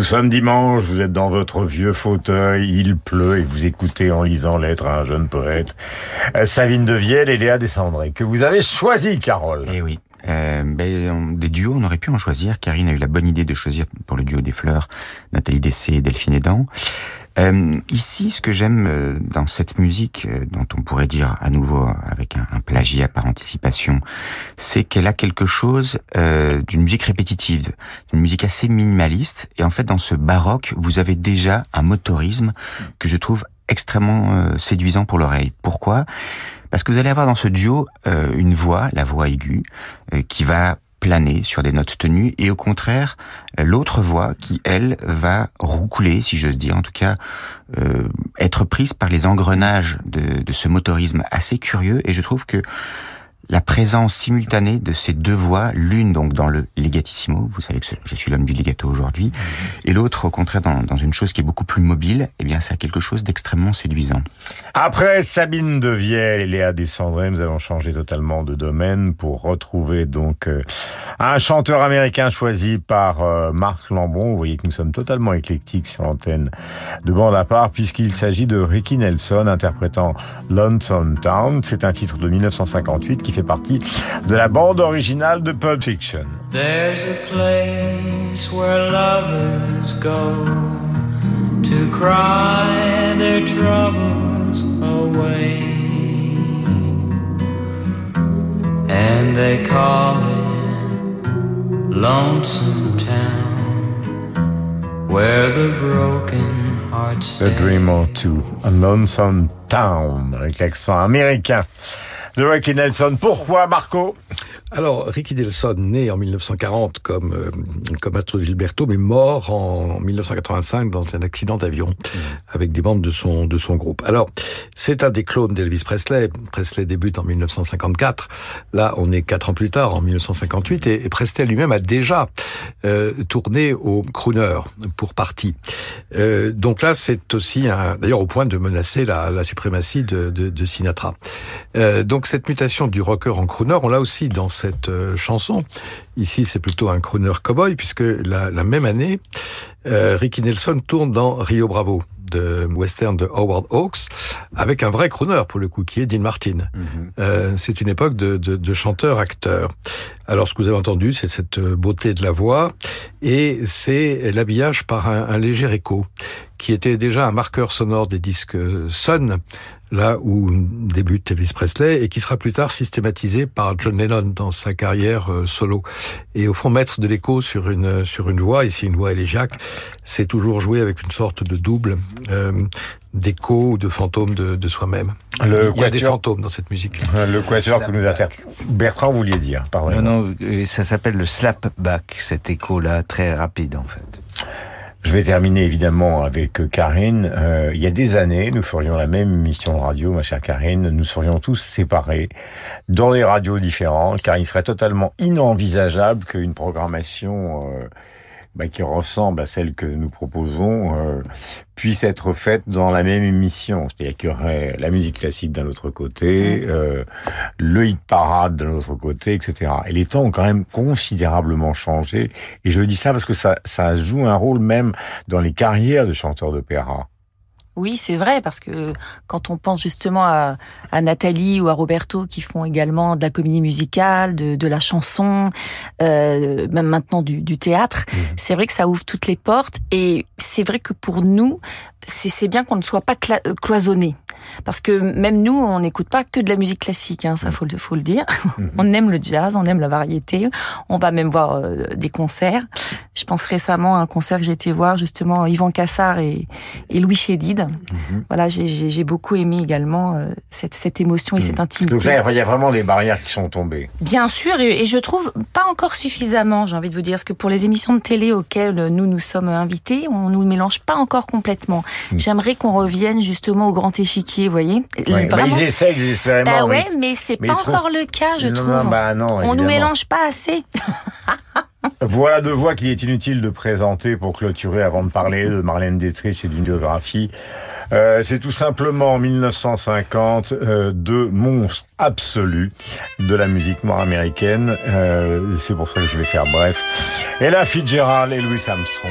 Nous sommes dimanche, vous êtes dans votre vieux fauteuil, il pleut et vous écoutez en lisant Lettre à un jeune poète, euh, Savine de Vielle et Léa Descendré, que vous avez choisi, Carole. Eh oui. Euh, ben, on- des duos, on aurait pu en choisir. Karine a eu la bonne idée de choisir pour le duo des fleurs Nathalie Dessé et Delphine Edan. Euh, ici, ce que j'aime euh, dans cette musique, euh, dont on pourrait dire à nouveau avec un, plagiat par anticipation, c'est qu'elle a quelque chose euh, d'une musique répétitive, d'une musique assez minimaliste. Et en fait, dans ce baroque, vous avez déjà un motorisme que je trouve extrêmement euh, séduisant pour l'oreille. Pourquoi? Parce que vous allez avoir dans ce duo euh, une voix, la voix aiguë, qui va planer sur des notes tenues, et au contraire, l'autre voix qui, elle, va roucouler, si j'ose dire, en tout cas, euh, être prise par les engrenages de, de ce motorisme assez curieux, et je trouve que la présence simultanée de ces deux voix, l'une donc dans le legatissimo, vous savez que je suis l'homme du legato aujourd'hui, et l'autre au contraire dans, dans, une chose qui est beaucoup plus mobile, eh bien ça a quelque chose d'extrêmement séduisant. Après Sabine Devielle et Léa Descendré, nous allons changer totalement de domaine pour retrouver donc euh, un chanteur américain choisi par euh, Marc Lambon. Vous voyez que nous sommes totalement éclectiques sur l'antenne de bande à part puisqu'il s'agit de Ricky Nelson interprétant Lonesome Town. C'est un titre de 1958 qui fait partie de la bande originale de Pulp Fiction. There's a place where lovers go to cry their troubles away. And they call it Lonesome Town, where the broken hearts A Dream or Two, A Lonesome Town, avec l'accent américain de Ricky Nelson. Pourquoi, Marco? Alors, Ricky Nelson, né en 1940 comme, euh, comme Astro Gilberto, mais mort en 1985 dans un accident d'avion mmh. avec des membres de son, de son groupe. Alors, c'est un des clones d'Elvis Presley. Presley débute en 1954. Là, on est quatre ans plus tard, en 1958, et, et Presley lui-même a déjà euh, tourné au crooner pour partie. Euh, donc là, c'est aussi, d'ailleurs, au point de menacer la, la suprématie de, de, de Sinatra. Euh, donc cette mutation du rocker en crooner, on l'a aussi dans cette euh, chanson. Ici, c'est plutôt un crooner cowboy, puisque la, la même année, euh, Ricky Nelson tourne dans Rio Bravo de western de Howard Hawks avec un vrai crooner pour le coup qui est Dean Martin. Mm -hmm. euh, c'est une époque de, de, de chanteur-acteur. Alors ce que vous avez entendu, c'est cette beauté de la voix et c'est l'habillage par un, un léger écho qui était déjà un marqueur sonore des disques Sun là où débute Elvis Presley et qui sera plus tard systématisé par John Lennon dans sa carrière euh, solo. Et au fond, mettre de l'écho sur une sur une voix, ici une voix élégiaque, c'est toujours jouer avec une sorte de double euh, d'écho ou de fantôme de, de soi-même. Il y a quatuor, des fantômes dans cette musique. Le quatuor que nous interprète. Bertrand, vous vouliez dire, pardon. Non, non, ça s'appelle le slapback, cet écho-là, très rapide en fait. Je vais terminer évidemment avec Karine. Euh, il y a des années, nous ferions la même émission de radio, ma chère Karine. Nous serions tous séparés dans des radios différentes, car il serait totalement inenvisageable qu'une programmation euh, bah, qui ressemble à celle que nous proposons euh, puisse être faite dans la même émission. C'est-à-dire qu'il y aurait la musique classique d'un autre côté, euh, le hit parade de l'autre côté, etc. Et les temps ont quand même considérablement changé. Et je dis ça parce que ça, ça joue un rôle même dans les carrières de chanteurs d'opéra. Oui, c'est vrai, parce que quand on pense justement à, à, Nathalie ou à Roberto qui font également de la comédie musicale, de, de la chanson, euh, même maintenant du, du théâtre, mmh. c'est vrai que ça ouvre toutes les portes et c'est vrai que pour nous, c'est bien qu'on ne soit pas cloisonné. Parce que même nous, on n'écoute pas que de la musique classique, hein, ça faut, faut le dire. on aime le jazz, on aime la variété, on va même voir euh, des concerts. Je pense récemment à un concert que j'ai été voir, justement, Yvan Cassard et, et Louis Chédid. Mm-hmm. Voilà, j'ai beaucoup aimé également euh, cette, cette émotion et mm. cette intimité. Donc là, il y a vraiment des barrières qui sont tombées. Bien sûr, et, et je trouve pas encore suffisamment, j'ai envie de vous dire, parce que pour les émissions de télé auxquelles nous nous sommes invités, on nous mélange pas encore complètement. Mm. J'aimerais qu'on revienne justement au grand échiquier, vous voyez. Ouais, bah, ils essayent désespérément. Bah ouais, mais c'est pas encore le cas, je non, trouve. Non, bah non, on nous mélange pas assez. voilà deux voix qu'il est inutile de présenter pour clôturer avant de parler de Marlène Dietrich et d'une biographie. Euh, c'est tout simplement en 1950 euh, deux monstres absolus de la musique noire américaine. Euh, c'est pour ça que je vais faire bref. Ella Fitzgerald et Louis Armstrong.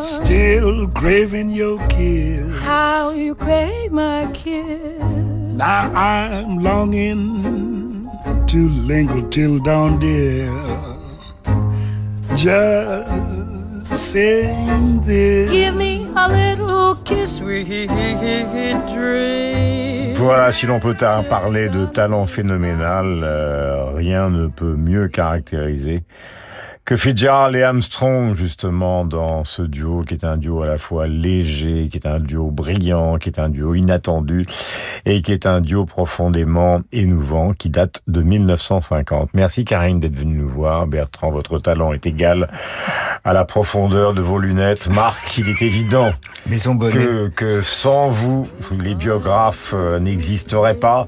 Still craving your kiss. How you crave my kiss. Now I'm longing to linger till dawn, dear. Just saying this. Give me a little kiss, sweet dream. Voilà, si l'on peut parler de talent phénoménal, euh, rien ne peut mieux caractériser que Fitzgerald et Armstrong, justement, dans ce duo qui est un duo à la fois léger, qui est un duo brillant, qui est un duo inattendu et qui est un duo profondément émouvant qui date de 1950. Merci Karine d'être venue nous voir. Bertrand, votre talent est égal à la profondeur de vos lunettes. Marc, il est évident que, que sans vous, les biographes euh, n'existeraient pas.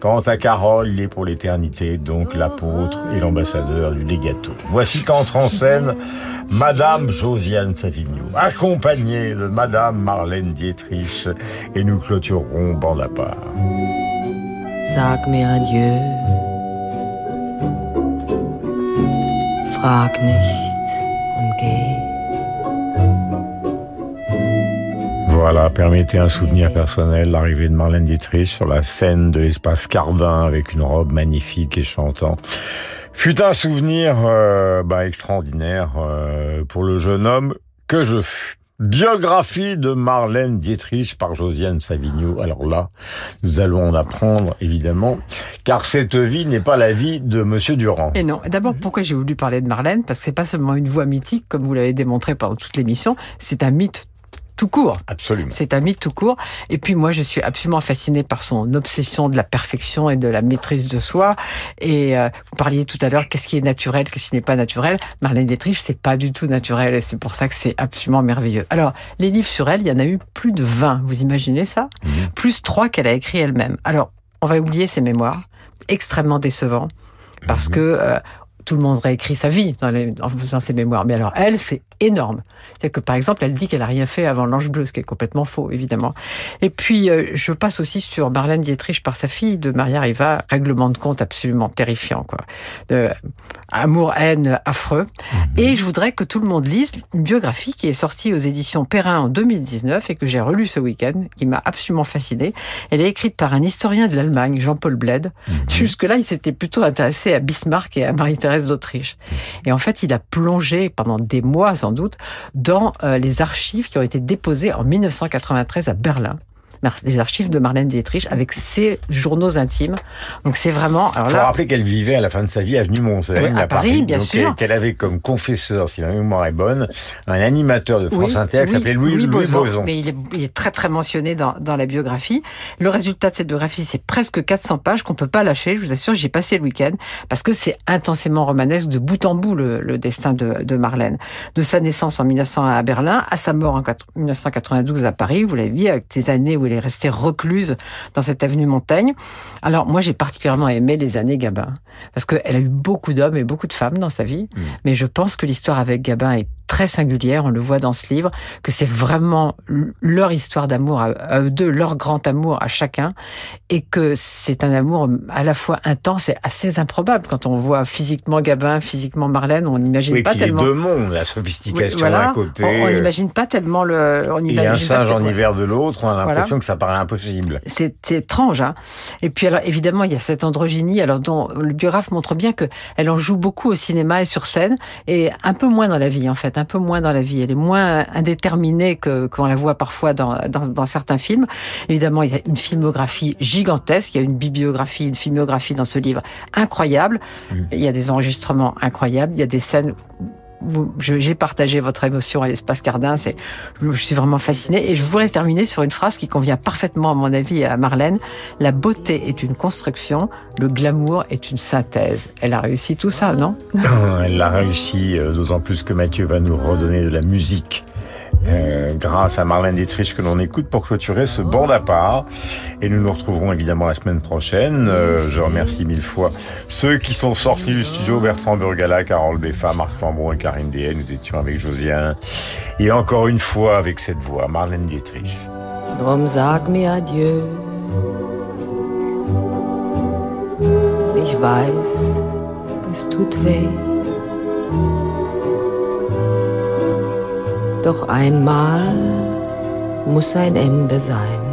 Quant à Carole, il est pour l'éternité, donc l'apôtre et l'ambassadeur du legato. Voici en scène Madame Josiane Savigno, accompagnée de Madame Marlène Dietrich, et nous clôturerons bande à part. Sag mir adieu. Frag nicht und geh. Voilà, permettez un souvenir personnel, l'arrivée de Marlène Dietrich sur la scène de l'espace Cardin avec une robe magnifique et chantant. Fut un souvenir euh, bah, extraordinaire euh, pour le jeune homme que je fus. Biographie de Marlène Dietrich par Josiane Savigno. Alors là, nous allons en apprendre, évidemment, car cette vie n'est pas la vie de Monsieur Durand. Et non. D'abord, pourquoi j'ai voulu parler de Marlène? Parce que c'est pas seulement une voix mythique, comme vous l'avez démontré pendant toute l'émission, c'est un mythe tout court. Absolument. C'est un mythe tout court. Et puis moi, je suis absolument fascinée par son obsession de la perfection et de la maîtrise de soi. Et euh, vous parliez tout à l'heure, qu'est-ce qui est naturel, qu'est-ce qui n'est pas naturel? Marlène Dietrich, c'est pas du tout naturel et c'est pour ça que c'est absolument merveilleux. Alors, les livres sur elle, il y en a eu plus de 20. Vous imaginez ça? Plus trois qu'elle a écrit elle-même. Alors, on va oublier ses mémoires, extrêmement décevants, parce que euh, tout le monde réécrit sa vie dans les- en faisant ses mémoires. Mais alors, elle, c'est énorme. C'est que, par exemple, elle dit qu'elle a rien fait avant l'Ange Bleu, ce qui est complètement faux, évidemment. Et puis, euh, je passe aussi sur Marlène Dietrich par sa fille de Maria Riva, règlement de compte absolument terrifiant, quoi. De amour-haine affreux. Et je voudrais que tout le monde lise une biographie qui est sortie aux éditions Perrin en 2019 et que j'ai relue ce week-end, qui m'a absolument fascinée. Elle est écrite par un historien de l'Allemagne, Jean-Paul Bled. Jusque-là, il s'était plutôt intéressé à Bismarck et à Marie-Thérèse d'Autriche. Et en fait, il a plongé pendant des mois, sans doute, dans euh, les archives qui ont été déposées en 1993 à Berlin. Les archives de Marlène Dietrich avec ses journaux intimes. Donc c'est vraiment. Alors Il faut là, rappeler qu'elle vivait à la fin de sa vie avenue Montaigne Oui, à Paris, bien Donc, sûr. Qu'elle avait comme confesseur, si ma mémoire est bonne, un animateur de France Oui, Inter qui oui, s'appelait Louis, Louis Boson. Mais il est, il est très très mentionné dans, dans la biographie. Le résultat de cette biographie, c'est presque 400 pages qu'on peut pas lâcher. Je vous assure, j'y ai passé le week-end parce que c'est intensément romanesque de bout en bout le, le destin de, de Marlène. De sa naissance en 1901 à Berlin à sa mort en 4 1992 à Paris. Vous l'avez vu avec des années où elle est restée recluse dans cette avenue Montaigne. Alors moi, j'ai particulièrement aimé les années Gabin parce qu'elle a eu beaucoup d'hommes et beaucoup de femmes dans sa vie. Mais je pense que l'histoire avec Gabin est très singulière, on le voit dans ce livre, que c'est vraiment leur histoire d'amour à, eux deux, leur grand amour à chacun, et que c'est un amour à la fois intense et assez improbable. Quand on voit physiquement Gabin, physiquement Marlène, on n'imagine Oui, pas puis tellement... les deux mondes, la Oui, sophistication voilà. d'un côté, on n'imagine pas tellement le... On et imagine un pas singe en hiver de l'autre, on a l'impression Voilà. Que ça paraît impossible. c'est étrange, hein. Et puis alors évidemment il y a cette androgynie, alors dont le biographe montre bien que elle en joue beaucoup au cinéma et sur scène, et un peu moins dans la vie en fait, un peu moins dans la vie. Elle est moins indéterminée que qu'on la voit parfois dans, dans dans certains films. Évidemment il y a une filmographie gigantesque, il y a une bibliographie, une filmographie dans ce livre incroyable. Il y a des enregistrements incroyables, il y a des scènes j'ai partagé votre émotion à l'espace Cardin. C'est, je suis vraiment fascinée. Et je voudrais terminer sur une phrase qui convient parfaitement, à mon avis, à Marlène. La beauté est une construction, le glamour est une synthèse. Elle a réussi tout ça, non? Elle l'a réussi, euh, d'autant plus que Mathieu va nous redonner de la musique euh, grâce à Marlène Dietrich que l'on écoute pour clôturer ce bande à part. Et nous nous retrouverons évidemment la semaine prochaine. Euh, je remercie mille fois ceux qui sont sortis du studio, Bertrand Burgala, Carole Beffa, Marc Chambon et Karine Deshaies. Nous étions avec Josiane. Et encore une fois avec cette voix, Marlène Dietrich. Adieu. Doch einmal muss ein Ende sein.